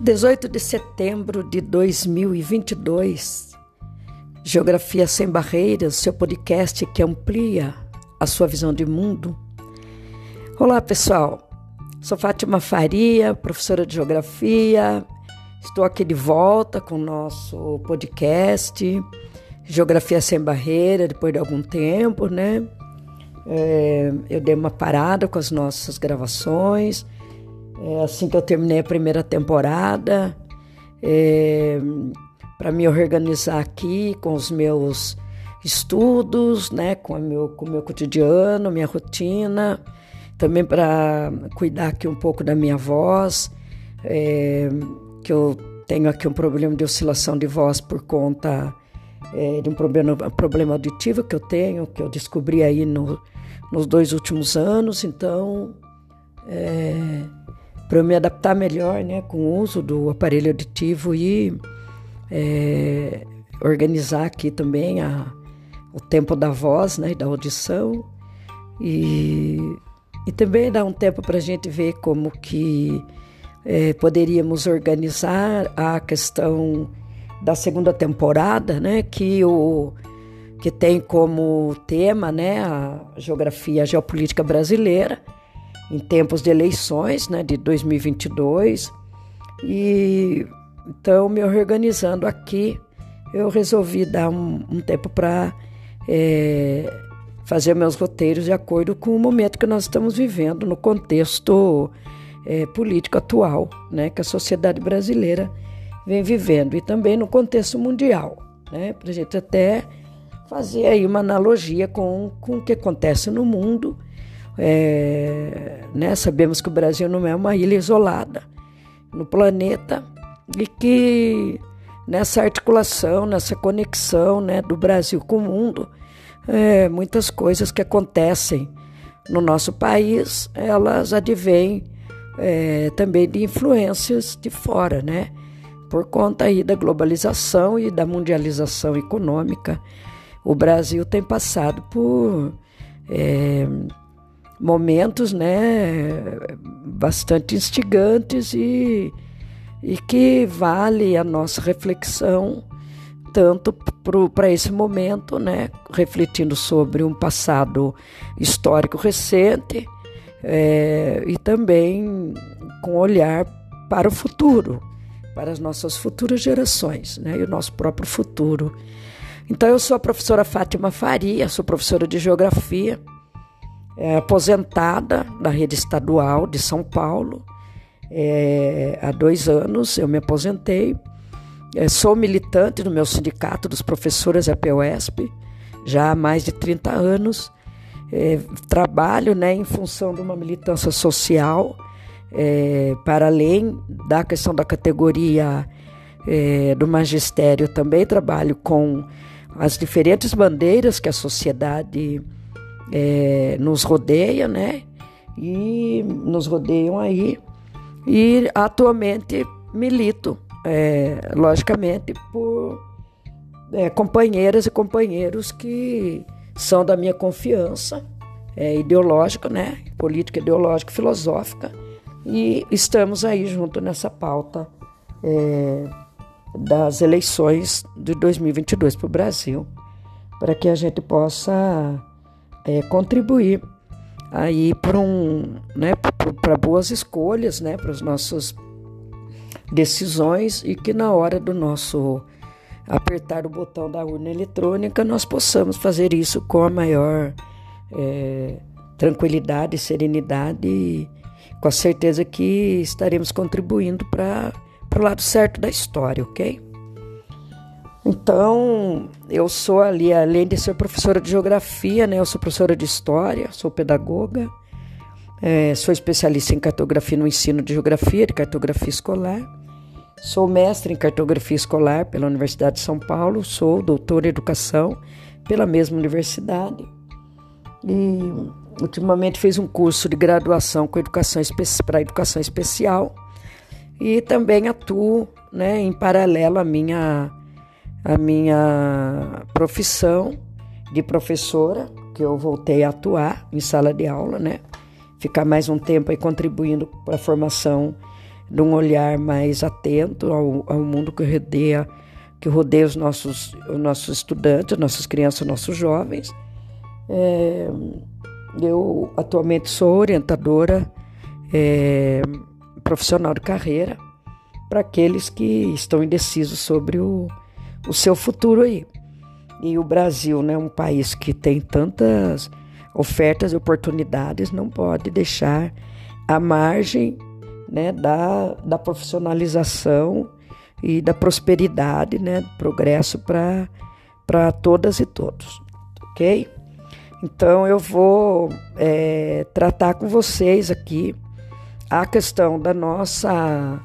18 de setembro de 2022, Geografia Sem Barreiras, seu podcast que amplia a sua visão de mundo. Olá, pessoal. Sou Fátima Faria, professora de Geografia. Estou aqui de volta com o nosso podcast Geografia Sem Barreira, depois de algum tempo, né? É, eu dei uma parada com as nossas gravações é, assim que eu terminei a primeira temporada, é, para me organizar aqui com os meus estudos, né, com, o meu, com meu cotidiano, minha rotina, também para cuidar aqui um pouco da minha voz, é, que eu tenho aqui um problema de oscilação de voz por conta é, de um problema, problema auditivo que eu tenho, que eu descobri aí no, nos dois últimos anos, então é, para eu me adaptar melhor né, com o uso do aparelho auditivo e é, organizar aqui também a, o tempo da voz né, e da audição. E, e também dar um tempo para a gente ver como que é, poderíamos organizar a questão da segunda temporada, né, que o que tem como tema né, a geografia a geopolítica brasileira em tempos de eleições, né, de 2022. E então, me organizando aqui, eu resolvi dar um, um tempo para é, fazer meus roteiros de acordo com o momento que nós estamos vivendo no contexto é, político atual, né, que a sociedade brasileira vem vivendo e também no contexto mundial, né, para a gente até fazer aí uma analogia com, com o que acontece no mundo é, né? Sabemos que o Brasil não é uma ilha isolada no planeta e que nessa articulação, nessa conexão né, do Brasil com o mundo, é, muitas coisas que acontecem no nosso país, elas advêm é, também de influências de fora, né? Por conta aí da globalização e da mundialização econômica, o Brasil tem passado por é, momentos né, bastante instigantes e, e que vale a nossa reflexão tanto para esse momento, né, refletindo sobre um passado histórico recente é, e também com olhar para o futuro, para as nossas futuras gerações né, e o nosso próprio futuro. Então, eu sou a professora Fátima Faria, sou professora de Geografia é, aposentada da rede estadual de São Paulo. É, há dois anos eu me aposentei. É, sou militante do meu sindicato dos professores APOESP, já há mais de 30 anos. É, trabalho né, em função de uma militância social, é, para além da questão da categoria é, do magistério, também trabalho com as diferentes bandeiras que a sociedade é, nos rodeia, né? E nos rodeiam aí. E atualmente milito, é, logicamente, por é, companheiras e companheiros que são da minha confiança é, ideológica, né? Política, ideológica, filosófica. E estamos aí junto nessa pauta é, das eleições de 2022 para o Brasil, para que a gente possa é, contribuir aí para um, né, para boas escolhas, né, para as nossas decisões e que na hora do nosso apertar o botão da urna eletrônica nós possamos fazer isso com a maior é, tranquilidade, serenidade e com a certeza que estaremos contribuindo para o lado certo da história, ok? Então, eu sou ali, além de ser professora de geografia, né, eu sou professora de história, sou pedagoga, é, sou especialista em cartografia no ensino de geografia, de cartografia escolar, sou mestre em cartografia escolar pela Universidade de São Paulo, sou doutora em educação pela mesma universidade e ultimamente fiz um curso de graduação com educação para educação especial e também atuo né, em paralelo à minha a minha profissão de professora, que eu voltei a atuar em sala de aula, né? Ficar mais um tempo aí contribuindo para a formação de um olhar mais atento ao, ao mundo que rodeia, que rodeia os nossos, os nossos estudantes, nossas crianças, nossos jovens. É, eu atualmente sou orientadora é, profissional de carreira para aqueles que estão indecisos sobre o, o seu futuro aí. E o Brasil, né, um país que tem tantas ofertas e oportunidades, não pode deixar a margem né, da, da profissionalização e da prosperidade, né, do progresso para todas e todos, ok? Então eu vou é, tratar com vocês aqui a questão da nossa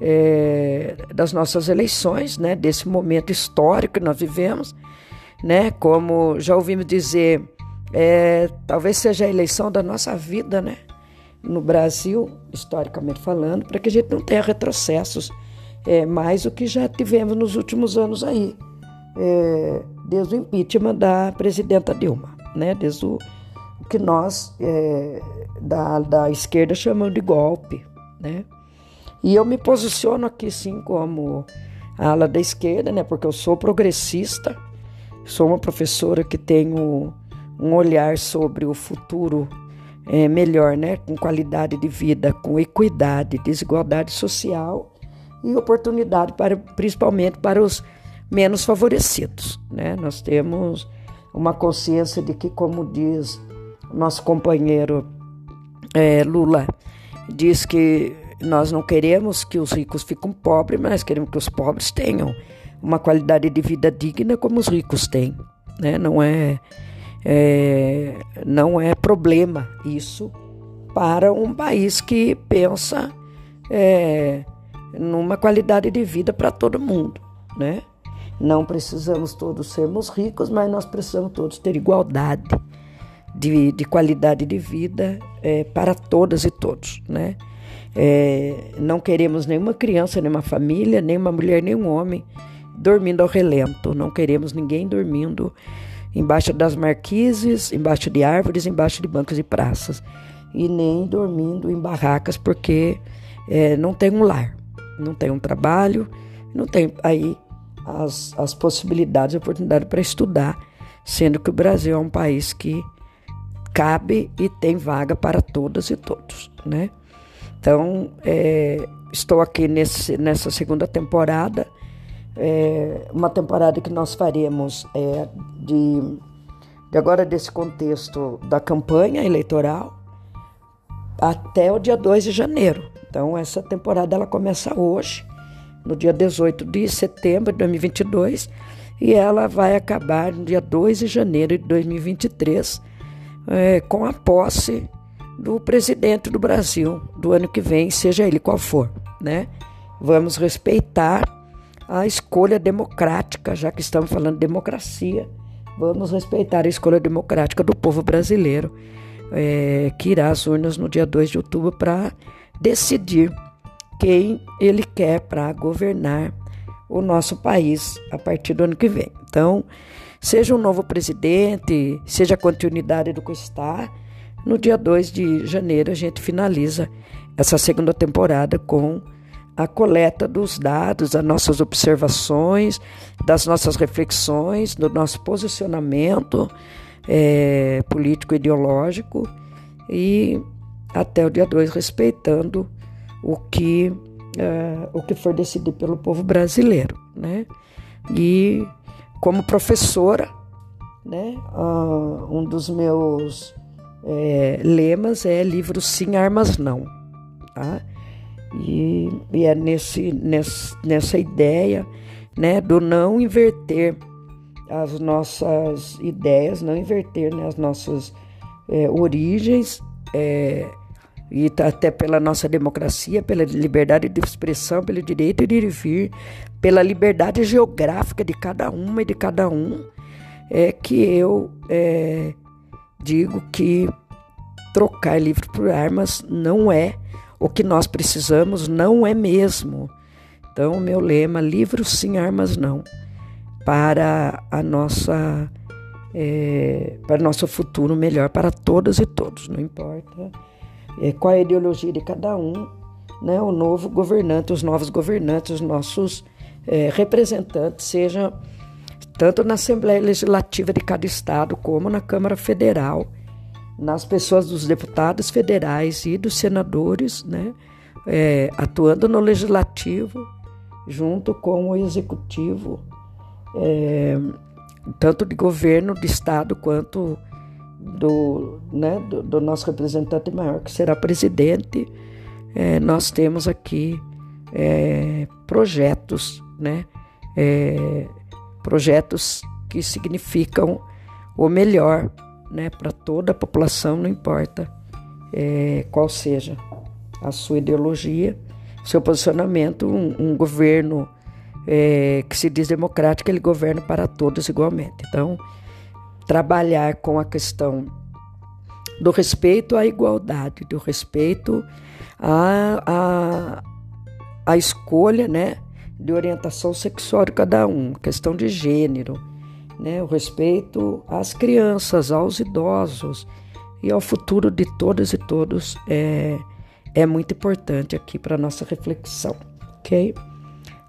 é, das nossas eleições, né, desse momento histórico que nós vivemos, né, como já ouvimos dizer, é, talvez seja a eleição da nossa vida, né, no Brasil, historicamente falando, para que a gente não tenha retrocessos é, mais do que já tivemos nos últimos anos aí, é, desde o impeachment da presidenta Dilma, né? Desde o, o que nós é, da, da esquerda chamamos de golpe, né? E eu me posiciono aqui sim como a ala da esquerda, né? Porque eu sou progressista, sou uma professora que tenho um olhar sobre o futuro é, melhor, né? com qualidade de vida, com equidade, desigualdade social e oportunidade para, principalmente para os menos favorecidos. Né? Nós temos uma consciência de que, como diz nosso companheiro é, Lula, diz que nós não queremos que os ricos fiquem pobres, mas queremos que os pobres tenham uma qualidade de vida digna como os ricos têm. Né? Não é é, não é problema isso para um país que pensa é, numa qualidade de vida para todo mundo, né? Não precisamos todos sermos ricos, mas nós precisamos todos ter igualdade de, de qualidade de vida é, para todas e todos, né? É, não queremos nenhuma criança, nenhuma família, nenhuma mulher, nenhum homem dormindo ao relento. Não queremos ninguém dormindo embaixo das marquises, embaixo de árvores, embaixo de bancos e praças, e nem dormindo em barracas porque é, não tem um lar, não tem um trabalho, não tem aí as, as possibilidades, oportunidade para estudar, sendo que o Brasil é um país que cabe e tem vaga para todas e todos, né? Então, é, estou aqui nesse, nessa segunda temporada é, uma temporada que nós faremos é, de, de agora desse contexto da campanha eleitoral até o dia 2 de janeiro. Então essa temporada ela começa hoje, no dia 18 de setembro de 2022, e ela vai acabar no dia 2 de janeiro de 2023, é, com a posse do presidente do Brasil do ano que vem, seja ele qual for, né? Vamos respeitar a escolha democrática, já que estamos falando de democracia, vamos respeitar a escolha democrática do povo brasileiro, é, que irá às urnas no dia 2 de outubro para decidir quem ele quer para governar o nosso país a partir do ano que vem. Então, seja um novo presidente, seja a continuidade do que está, no dia 2 de janeiro a gente finaliza essa segunda temporada com a coleta dos dados, das nossas observações, das nossas reflexões, do nosso posicionamento é, político-ideológico e até o dia 2 respeitando o que, é, o que for decidido pelo povo brasileiro. Né? E como professora, né, uh, um dos meus é, lemas é livro sim, armas não. Tá? E, e é nesse, nesse, nessa ideia né, do não inverter as nossas ideias, não inverter né, as nossas é, origens, é, e até pela nossa democracia, pela liberdade de expressão, pelo direito de ir e vir, pela liberdade geográfica de cada uma e de cada um, é que eu é, digo que trocar livro por armas não é o que nós precisamos não é mesmo. Então, o meu lema: livros sim, armas não. Para a nossa. É, para nosso futuro melhor para todas e todos, não importa é, qual a ideologia de cada um, né, o novo governante, os novos governantes, os nossos é, representantes, seja tanto na Assembleia Legislativa de cada estado como na Câmara Federal, nas pessoas dos deputados federais e dos senadores, né, é, atuando no legislativo junto com o executivo, é, tanto de governo, de estado, quanto do, né, do, do nosso representante maior, que será presidente. É, nós temos aqui é, projetos, né, é, projetos que significam o melhor né, para toda a população, não importa é, qual seja a sua ideologia, seu posicionamento, um, um governo é, que se diz democrático, ele governa para todos igualmente. Então, trabalhar com a questão do respeito à igualdade, do respeito à, à, à escolha né, de orientação sexual de cada um, questão de gênero, né, o respeito às crianças, aos idosos e ao futuro de todas e todos é, é muito importante aqui para nossa reflexão, ok?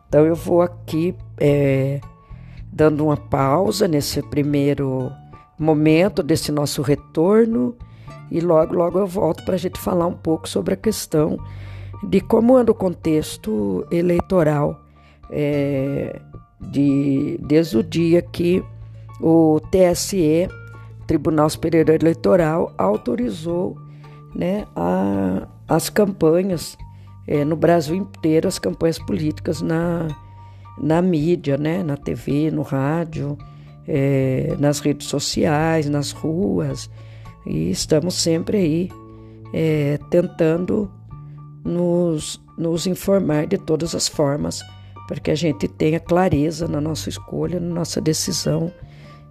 Então eu vou aqui é, dando uma pausa nesse primeiro momento desse nosso retorno e logo logo eu volto para a gente falar um pouco sobre a questão de como anda o contexto eleitoral é, de, desde o dia que o TSE, Tribunal Superior Eleitoral, autorizou né, a, as campanhas é, no Brasil inteiro, as campanhas políticas na, na mídia, né, na TV, no rádio, é, nas redes sociais, nas ruas, e estamos sempre aí é, tentando nos, nos informar de todas as formas para que a gente tenha clareza na nossa escolha, na nossa decisão,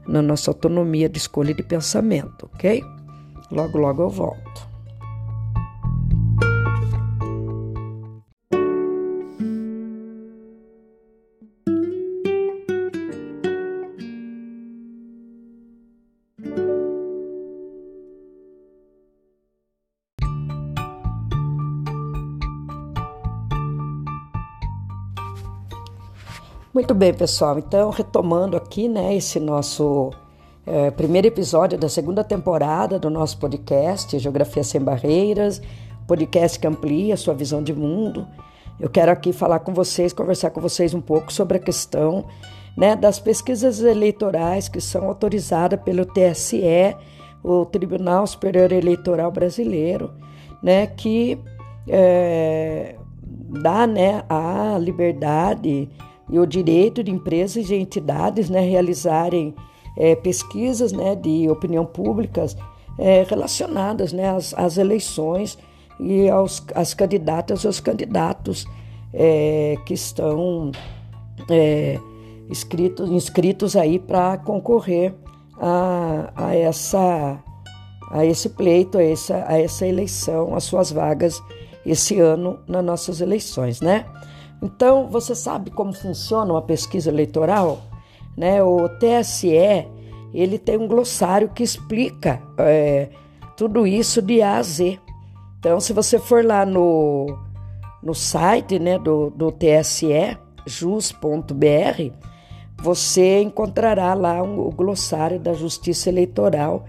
na nossa autonomia de escolha e de pensamento, ok? Logo, logo eu volto. Muito bem, pessoal. Então, retomando aqui, né, esse nosso é, primeiro episódio da segunda temporada do nosso podcast Geografia Sem Barreiras, podcast que amplia a sua visão de mundo. Eu quero aqui falar com vocês, conversar com vocês um pouco sobre a questão né, das pesquisas eleitorais que são autorizadas pelo TSE, o Tribunal Superior Eleitoral Brasileiro, né, que é, dá né, a liberdade e o direito de empresas e entidades né, realizarem é, pesquisas né, de opinião públicas é, relacionadas né, às, às, eleições e aos às candidatas e aos candidatos é, que estão é, inscritos, inscritos aí para concorrer a, a, essa, a esse pleito, a essa, a essa eleição, as suas vagas esse ano nas nossas eleições, né? Então, você sabe como funciona uma pesquisa eleitoral? Né? O TSE ele tem um glossário que explica é, tudo isso de A a Z. Então, se você for lá no, no site né, do, do TSE, jus.br, você encontrará lá um, o glossário da Justiça Eleitoral,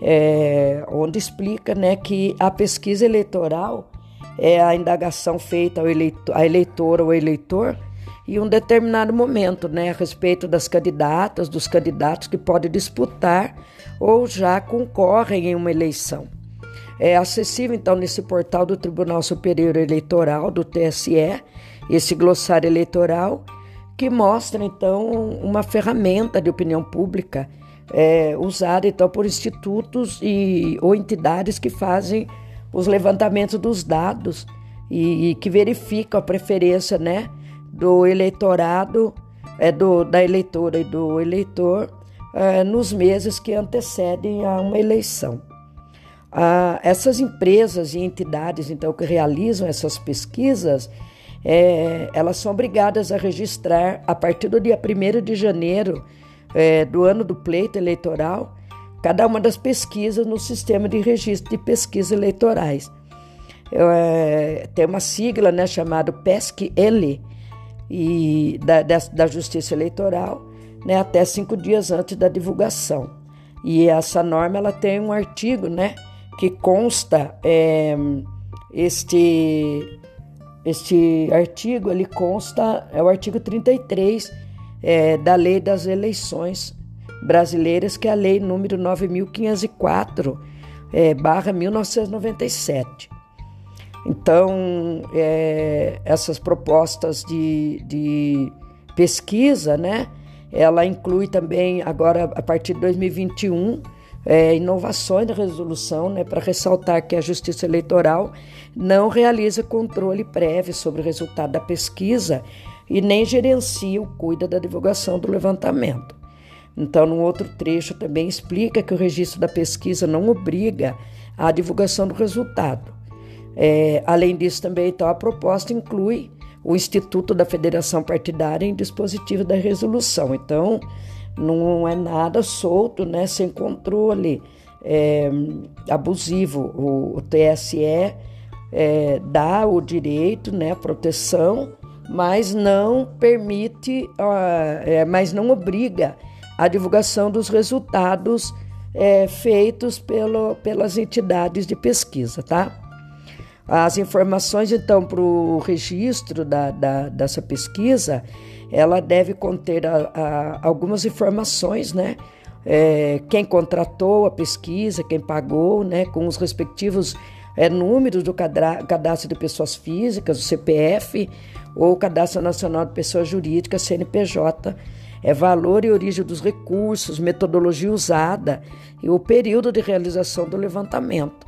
é, onde explica né, que a pesquisa eleitoral é a indagação feita ao eleitor, à eleitora ou eleitor em um determinado momento, né, a respeito das candidatas, dos candidatos que podem disputar ou já concorrem em uma eleição. É acessível, então, nesse portal do Tribunal Superior Eleitoral, do TSE, esse glossário eleitoral, que mostra, então, uma ferramenta de opinião pública é, usada, então, por institutos e, ou entidades que fazem os levantamentos dos dados e, e que verificam a preferência né, do eleitorado, é, do, da eleitora e do eleitor é, nos meses que antecedem a uma eleição. Ah, essas empresas e entidades, então, que realizam essas pesquisas, é, elas são obrigadas a registrar, a partir do dia 1 de janeiro é, do ano do pleito eleitoral, cada uma das pesquisas no sistema de registro de pesquisas eleitorais. é, tem uma sigla né, chamada PESC-L e da, da, da, Justiça Eleitoral, né, até cinco dias antes da divulgação. E essa norma ela tem um artigo né, que consta é, este, este artigo, ele consta, é o artigo 33 é, da Lei das Eleições Brasileiras, que é a Lei número 9.504, é, barra 1997. Então, é, essas propostas de, de pesquisa, né, ela inclui também, agora, a partir de 2021, é, inovações da resolução, né, para ressaltar que a Justiça Eleitoral não realiza controle prévio sobre o resultado da pesquisa e nem gerencia ou cuida da divulgação do levantamento. Então, no outro trecho também explica que o registro da pesquisa não obriga à divulgação do resultado. É, além disso, também então, a proposta inclui o Instituto da Federação Partidária em dispositivo da resolução. Então, não é nada solto, né, sem controle é, abusivo. O, o TSE é, dá o direito, né, a proteção, mas não permite, uh, mas não obriga a divulgação dos resultados é, feitos pelo, pelas entidades de pesquisa, tá? As informações, então, para o registro da, da, dessa pesquisa, ela deve conter a, a, algumas informações, né? É, quem contratou a pesquisa, quem pagou, né? Com os respectivos é, números do cadastro de pessoas físicas, o CPF, ou o Cadastro Nacional de Pessoas Jurídicas, CNPJ, é valor e origem dos recursos, metodologia usada e o período de realização do levantamento.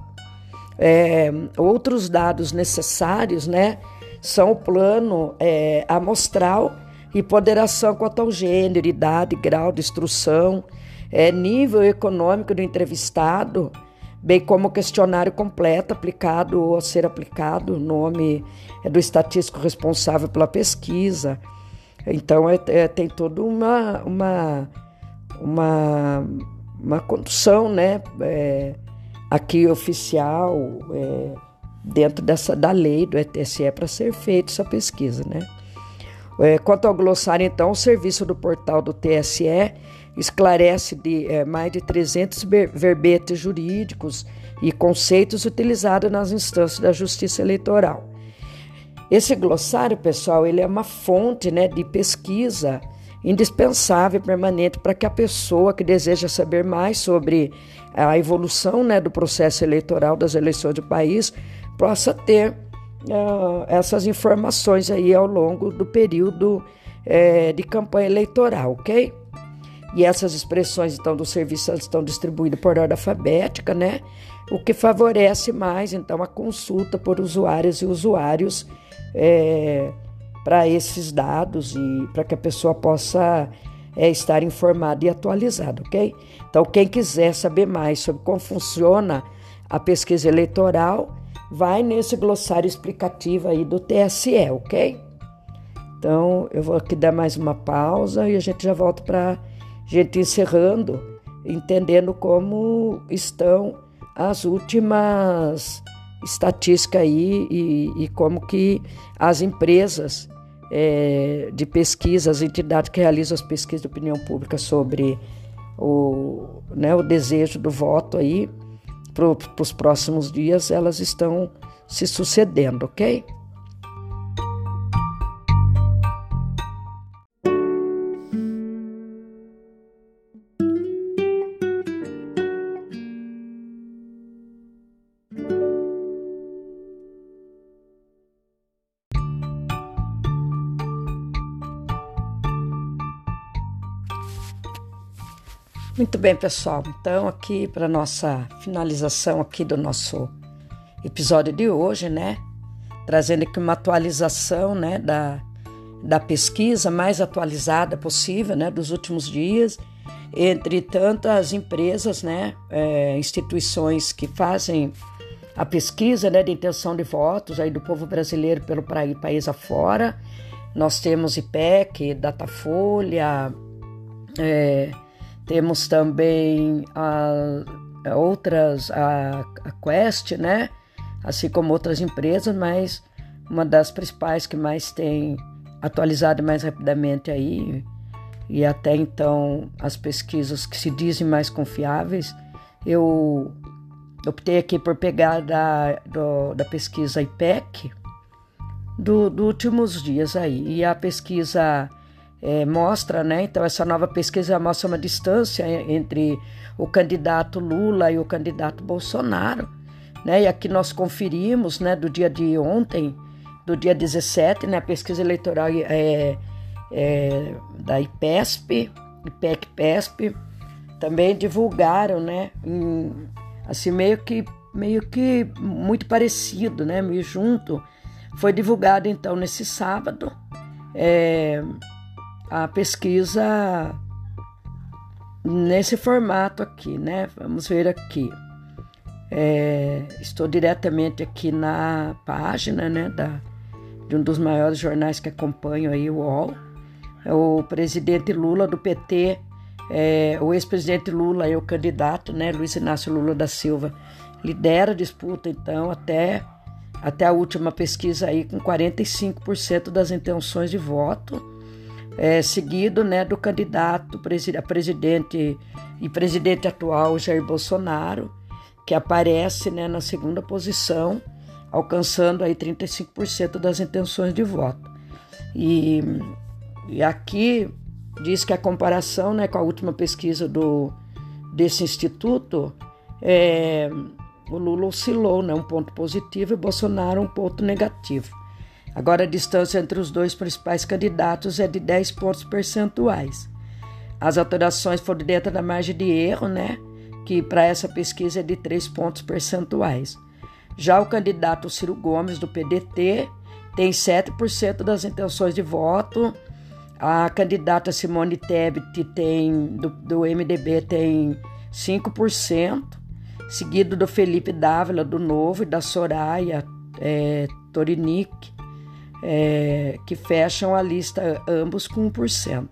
É, outros dados necessários, né, são o plano é, amostral e ponderação quanto ao gênero, idade, grau de instrução, é, nível econômico do entrevistado, bem como o questionário completo aplicado ou a ser aplicado, o nome é do estatístico responsável pela pesquisa. Então é, é, tem toda uma, uma, uma, uma condução né, é, aqui oficial é, dentro dessa, da lei do ETSE para ser feita essa pesquisa. Né? É, quanto ao glossário, então, o serviço do portal do TSE esclarece de é, mais de 300 verbetes jurídicos e conceitos utilizados nas instâncias da Justiça Eleitoral. Esse glossário, pessoal, ele é uma fonte né, de pesquisa indispensável e permanente para que a pessoa que deseja saber mais sobre a evolução né, do processo eleitoral das eleições do país possa ter uh, essas informações aí ao longo do período uh, de campanha eleitoral, ok? E essas expressões, então, do serviço estão distribuídas por ordem alfabética, né? O que favorece mais, então, a consulta por usuários e usuários é, para esses dados e para que a pessoa possa é, estar informada e atualizada, ok? Então, quem quiser saber mais sobre como funciona a pesquisa eleitoral, vai nesse glossário explicativo aí do TSE, ok? Então, eu vou aqui dar mais uma pausa e a gente já volta para gente encerrando, entendendo como estão as últimas estatísticas aí e, e como que as empresas é, de pesquisa, as entidades que realizam as pesquisas de opinião pública sobre o, né, o desejo do voto aí para os próximos dias, elas estão se sucedendo, ok? Muito bem, pessoal. Então, aqui para nossa finalização aqui do nosso episódio de hoje, né? Trazendo aqui uma atualização, né, da, da pesquisa mais atualizada possível, né, dos últimos dias, entre tantas empresas, né, é, instituições que fazem a pesquisa, né, de intenção de votos aí do povo brasileiro pelo país afora. Nós temos IPEC, Datafolha, é, temos também a, outras, a, a, Quest, né? assim como outras empresas, mas uma das principais que mais tem atualizado mais rapidamente aí, e até então as pesquisas que se dizem mais confiáveis, eu optei aqui por pegar da, do, da pesquisa IPEC dos do últimos dias aí. E a pesquisa é, mostra, né? Então, essa nova pesquisa mostra uma distância entre o candidato Lula e o candidato Bolsonaro, né? E aqui nós conferimos, né, do dia de ontem, do dia 17, né, a pesquisa eleitoral é, é, da IPESP, IPEC-PESP, também divulgaram, né, em, assim, meio que, meio que muito parecido, né, meio junto. Foi divulgado, então, nesse sábado, é, a pesquisa nesse formato aqui, né? Vamos ver aqui. É, estou diretamente aqui na página, né, da, de um dos maiores jornais que acompanho aí, o UOL. É o presidente Lula do PT, é, o ex-presidente Lula e o candidato, né, Luiz Inácio Lula da Silva, lidera a disputa, então, até, até a última pesquisa aí, com 45% das intenções de voto é, seguido né, do candidato a presidente e presidente atual Jair Bolsonaro, que aparece né, na segunda posição, alcançando aí 35% das intenções de voto. E, e aqui diz que a comparação né, com a última pesquisa do, desse instituto, é, o Lula oscilou, né, um ponto positivo e Bolsonaro um ponto negativo. Agora, a distância entre os dois principais candidatos é de 10 pontos percentuais. As alterações foram dentro da margem de erro, né? Que para essa pesquisa é de 3 pontos percentuais. Já o candidato Ciro Gomes, do PDT, tem 7% das intenções de voto. A candidata Simone Tebet tem, do, do MDB tem 5%, seguido do Felipe Dávila, do Novo, e da Soraya é, Torinic, é, que fecham a lista ambos com 1%.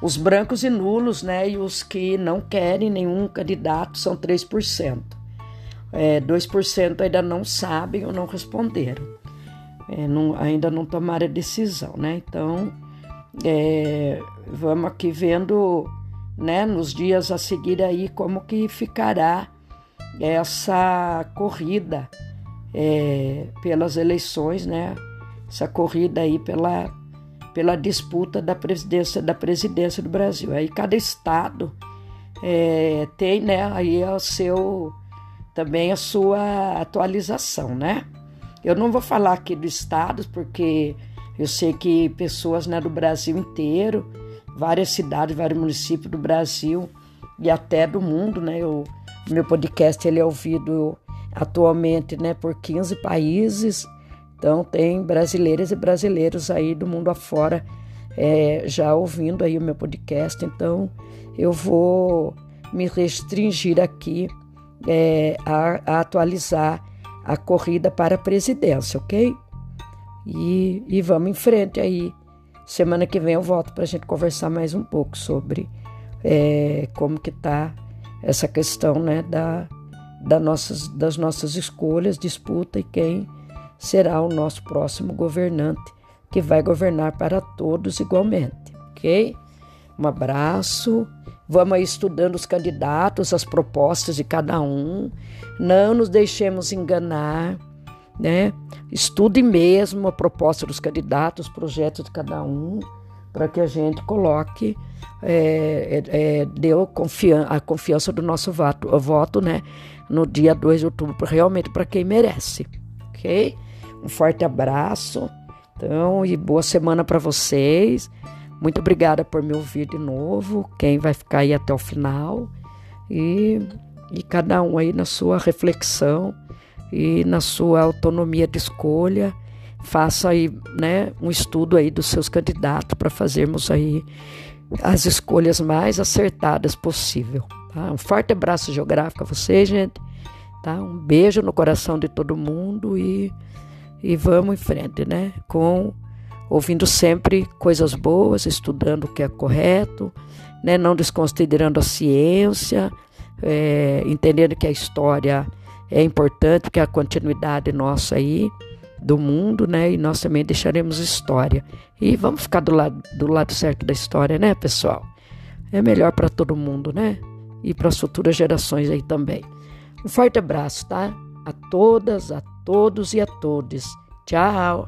Os brancos e nulos, né, e os que não querem nenhum candidato são 3%. É, 2% ainda não sabem ou não responderam. É, não, ainda não tomaram a decisão, né? Então, é, vamos aqui vendo, né, nos dias a seguir aí como que ficará essa corrida é, pelas eleições, né? Essa corrida aí pela, pela disputa da presidência da presidência do Brasil. Aí cada estado é, tem né, aí o seu também a sua atualização, né? Eu não vou falar aqui dos estados porque eu sei que pessoas né, do Brasil inteiro, várias cidades, vários municípios do Brasil e até do mundo, né? O meu podcast ele é ouvido atualmente né, por 15 países então tem brasileiras e brasileiros aí do mundo afora é, já ouvindo aí o meu podcast. Então eu vou me restringir aqui é, a, a, atualizar a corrida para a presidência, ok? E, e vamos em frente aí. Semana que vem eu volto para a gente conversar mais um pouco sobre é, como que está essa questão né, da, da nossas, das nossas escolhas, disputa e quem será o nosso próximo governante, que vai governar para todos igualmente, ok? Um abraço. Vamos aí estudando os candidatos, as propostas de cada um. Não nos deixemos enganar, né? Estude mesmo a proposta dos candidatos, os projetos de cada um, para que a gente coloque, é, é, é deu confian a confiança do nosso voto, voto, né? No dia 2 de outubro, realmente para quem merece, ok? Um forte abraço. Então, e boa semana para vocês. Muito obrigada por me ouvir de novo. Quem vai ficar aí até o final. E, e cada um aí na sua reflexão e na sua autonomia de escolha. Faça aí, né, um estudo aí dos seus candidatos para fazermos aí as escolhas mais acertadas possível. Tá? Um forte abraço geográfico a vocês, gente. Tá? Um beijo no coração de todo mundo e e vamos em frente, né? Com ouvindo sempre coisas boas, estudando o que é correto, né? Não desconsiderando a ciência, é, entendendo que a história é importante que a continuidade nossa aí do mundo, né? E nós também deixaremos história. E vamos ficar do lado, do lado certo da história, né, pessoal? É melhor para todo mundo, né? E para as futuras gerações aí também. Um forte abraço, tá? A todas, a todos e a todos. Tchau!